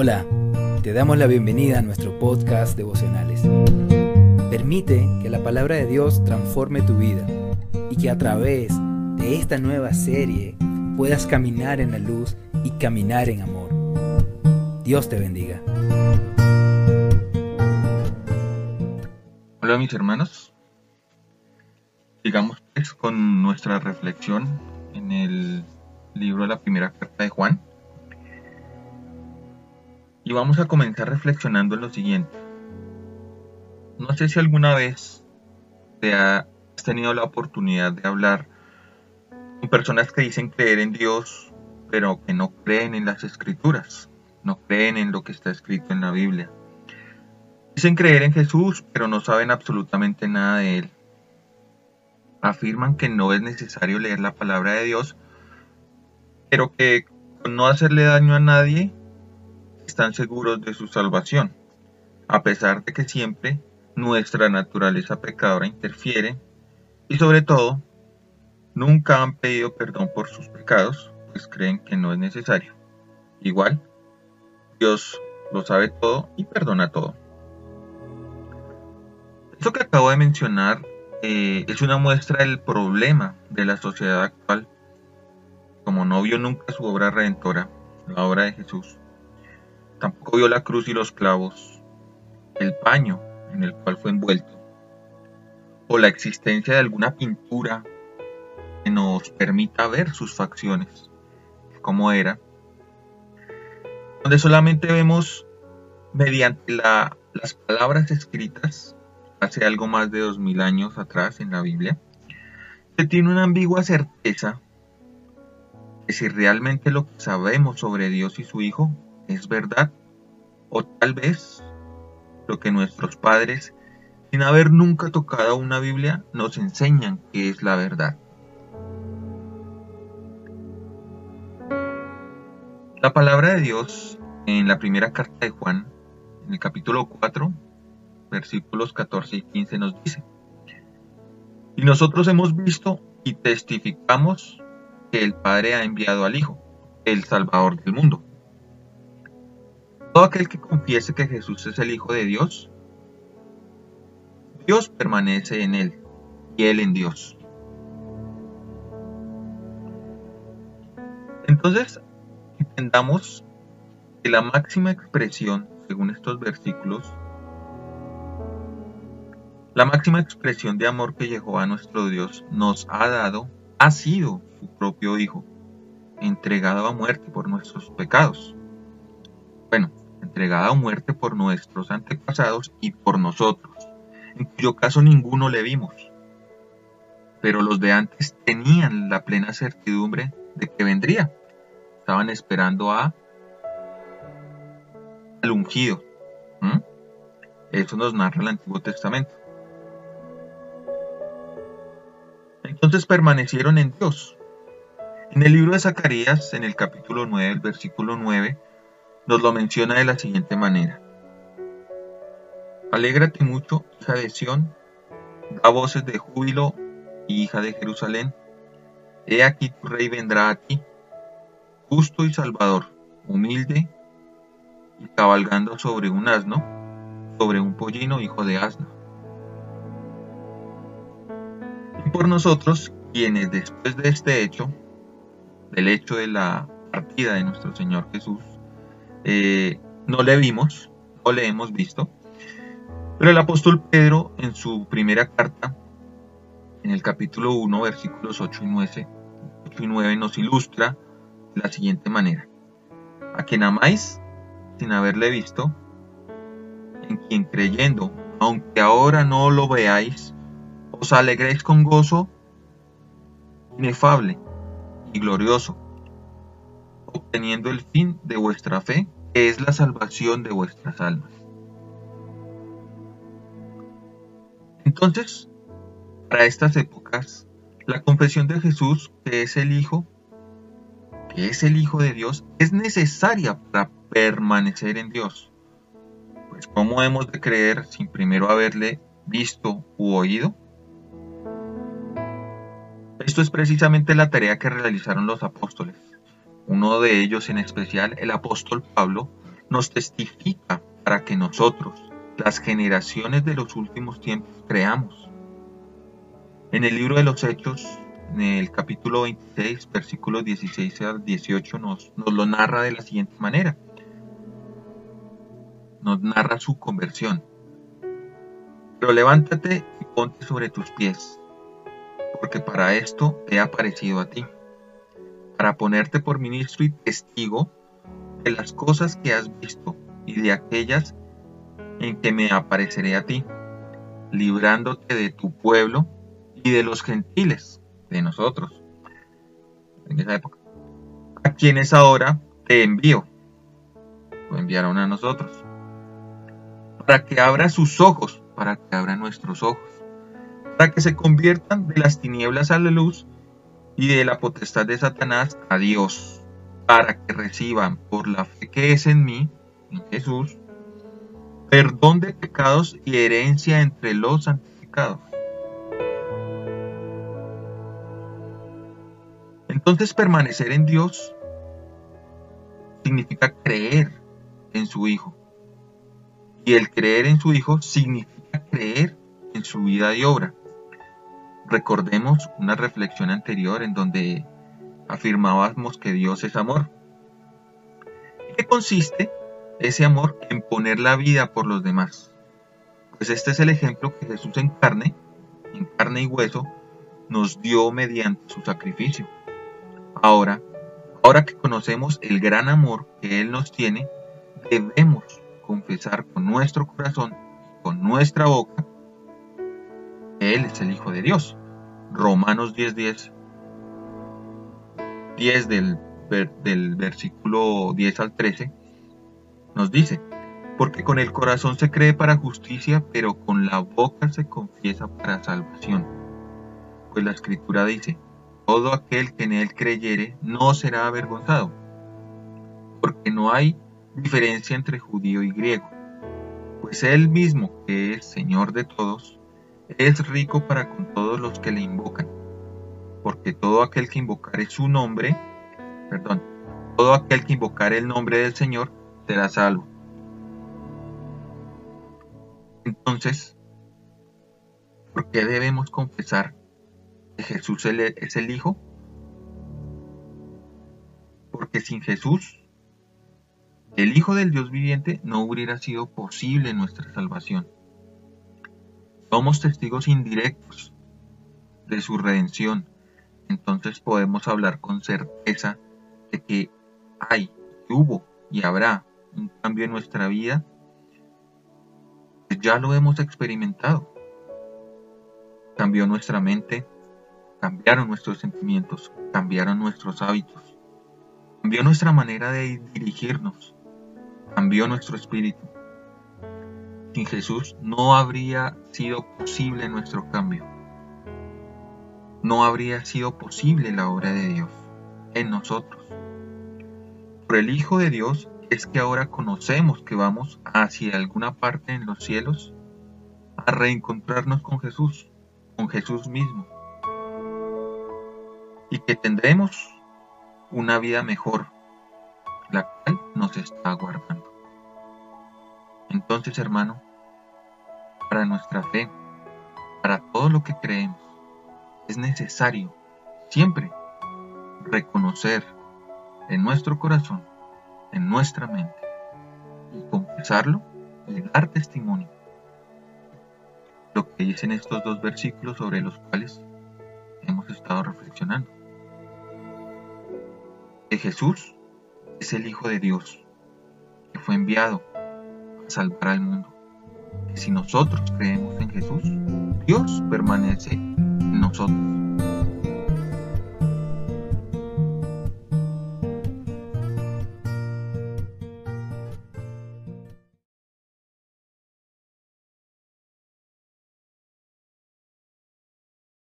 Hola, te damos la bienvenida a nuestro podcast devocionales. Permite que la palabra de Dios transforme tu vida y que a través de esta nueva serie puedas caminar en la luz y caminar en amor. Dios te bendiga. Hola mis hermanos, sigamos pues con nuestra reflexión en el libro de la primera carta de Juan. Y vamos a comenzar reflexionando en lo siguiente. No sé si alguna vez te has tenido la oportunidad de hablar con personas que dicen creer en Dios, pero que no creen en las escrituras, no creen en lo que está escrito en la Biblia. Dicen creer en Jesús, pero no saben absolutamente nada de Él. Afirman que no es necesario leer la palabra de Dios, pero que con no hacerle daño a nadie, están seguros de su salvación, a pesar de que siempre nuestra naturaleza pecadora interfiere y sobre todo nunca han pedido perdón por sus pecados, pues creen que no es necesario. Igual, Dios lo sabe todo y perdona todo. Esto que acabo de mencionar eh, es una muestra del problema de la sociedad actual. Como no vio nunca su obra redentora, la obra de Jesús, Tampoco vio la cruz y los clavos, el paño en el cual fue envuelto, o la existencia de alguna pintura que nos permita ver sus facciones, como era, donde solamente vemos mediante las palabras escritas hace algo más de dos mil años atrás en la Biblia, se tiene una ambigua certeza que si realmente lo que sabemos sobre Dios y su Hijo es verdad, o tal vez lo que nuestros padres, sin haber nunca tocado una Biblia, nos enseñan que es la verdad. La palabra de Dios en la primera carta de Juan, en el capítulo 4, versículos 14 y 15 nos dice, y nosotros hemos visto y testificamos que el Padre ha enviado al Hijo, el Salvador del mundo. Todo aquel que confiese que Jesús es el Hijo de Dios, Dios permanece en él y él en Dios. Entonces, entendamos que la máxima expresión, según estos versículos, la máxima expresión de amor que a nuestro Dios nos ha dado ha sido su propio Hijo, entregado a muerte por nuestros pecados. Bueno, entregada a muerte por nuestros antepasados y por nosotros, en cuyo caso ninguno le vimos. Pero los de antes tenían la plena certidumbre de que vendría. Estaban esperando a al ungido. Eso nos narra el Antiguo Testamento. Entonces permanecieron en Dios. En el libro de Zacarías, en el capítulo 9, el versículo 9, nos lo menciona de la siguiente manera. Alégrate mucho, hija de Sión, da voces de júbilo, hija de Jerusalén. He aquí tu rey vendrá a ti, justo y salvador, humilde y cabalgando sobre un asno, sobre un pollino hijo de asno. Y por nosotros, quienes después de este hecho, del hecho de la partida de nuestro Señor Jesús, eh, no le vimos, no le hemos visto, pero el apóstol Pedro en su primera carta, en el capítulo 1, versículos 8 y 9, 8 y 9 nos ilustra de la siguiente manera. A quien amáis sin haberle visto, en quien creyendo, aunque ahora no lo veáis, os alegréis con gozo inefable y glorioso obteniendo el fin de vuestra fe, es la salvación de vuestras almas. Entonces, para estas épocas, la confesión de Jesús, que es el Hijo, que es el Hijo de Dios, es necesaria para permanecer en Dios. Pues ¿cómo hemos de creer sin primero haberle visto u oído? Esto es precisamente la tarea que realizaron los apóstoles uno de ellos en especial, el apóstol Pablo, nos testifica para que nosotros, las generaciones de los últimos tiempos, creamos. En el libro de los Hechos, en el capítulo 26, versículos 16 al 18, nos, nos lo narra de la siguiente manera. Nos narra su conversión. Pero levántate y ponte sobre tus pies, porque para esto he aparecido a ti, para ponerte por ministro y testigo de las cosas que has visto y de aquellas en que me apareceré a ti, librándote de tu pueblo y de los gentiles, de nosotros, en esa época, a quienes ahora te envío, lo enviaron a nosotros, para que abra sus ojos, para que abra nuestros ojos, para que se conviertan de las tinieblas a la luz y de la potestad de Satanás a Dios, para que reciban por la fe que es en mí, en Jesús, perdón de pecados y herencia entre los santificados. Entonces permanecer en Dios significa creer en su Hijo. Y el creer en su Hijo significa creer en su vida y obra. Recordemos una reflexión anterior en donde afirmábamos que Dios es amor. ¿En qué consiste ese amor en poner la vida por los demás? Pues este es el ejemplo que Jesús en carne, en carne y hueso, nos dio mediante su sacrificio. Ahora, ahora que conocemos el gran amor que Él nos tiene, debemos confesar con nuestro corazón, con nuestra boca, Él es el Hijo de Dios. Romanos 10, 10, 10 del, del versículo 10 al 13, nos dice, porque con el corazón se cree para justicia, pero con la boca se confiesa para salvación. Pues la escritura dice, todo aquel que en él creyere no será avergonzado, porque no hay diferencia entre judío y griego, pues él mismo, que es Señor de todos, es rico para con todos los que le invocan, porque todo aquel que invocare su nombre, perdón, todo aquel que invocare el nombre del Señor será salvo. Entonces, ¿por qué debemos confesar Jesús es el Hijo? Porque sin Jesús, el Hijo del Dios viviente, no hubiera sido posible nuestra salvación. Somos testigos indirectos de su redención, entonces podemos hablar con certeza de que hay, hubo y habrá un cambio en nuestra vida, ya lo hemos experimentado. Cambió nuestra mente, cambiaron nuestros sentimientos, cambiaron nuestros hábitos, cambió nuestra manera de dirigirnos, cambió nuestro espíritu. Sin Jesús no habría sido posible nuestro cambio. No habría sido posible la obra de Dios en nosotros. Por el Hijo de Dios es que ahora conocemos que vamos hacia alguna parte en los cielos a reencontrarnos con Jesús, con Jesús mismo y que tendremos una vida mejor, la cual nos está aguardando. Entonces, hermano, para nuestra fe, para todo lo que creemos, es necesario siempre reconocer en nuestro corazón, en nuestra mente, y confesarlo y dar testimonio. Lo que dicen estos dos versículos sobre los cuales hemos estado reflexionando que Jesús es el Hijo de Dios, que fue enviado a salvar al mundo. Que si nosotros creemos en Jesús, Dios permanece en nosotros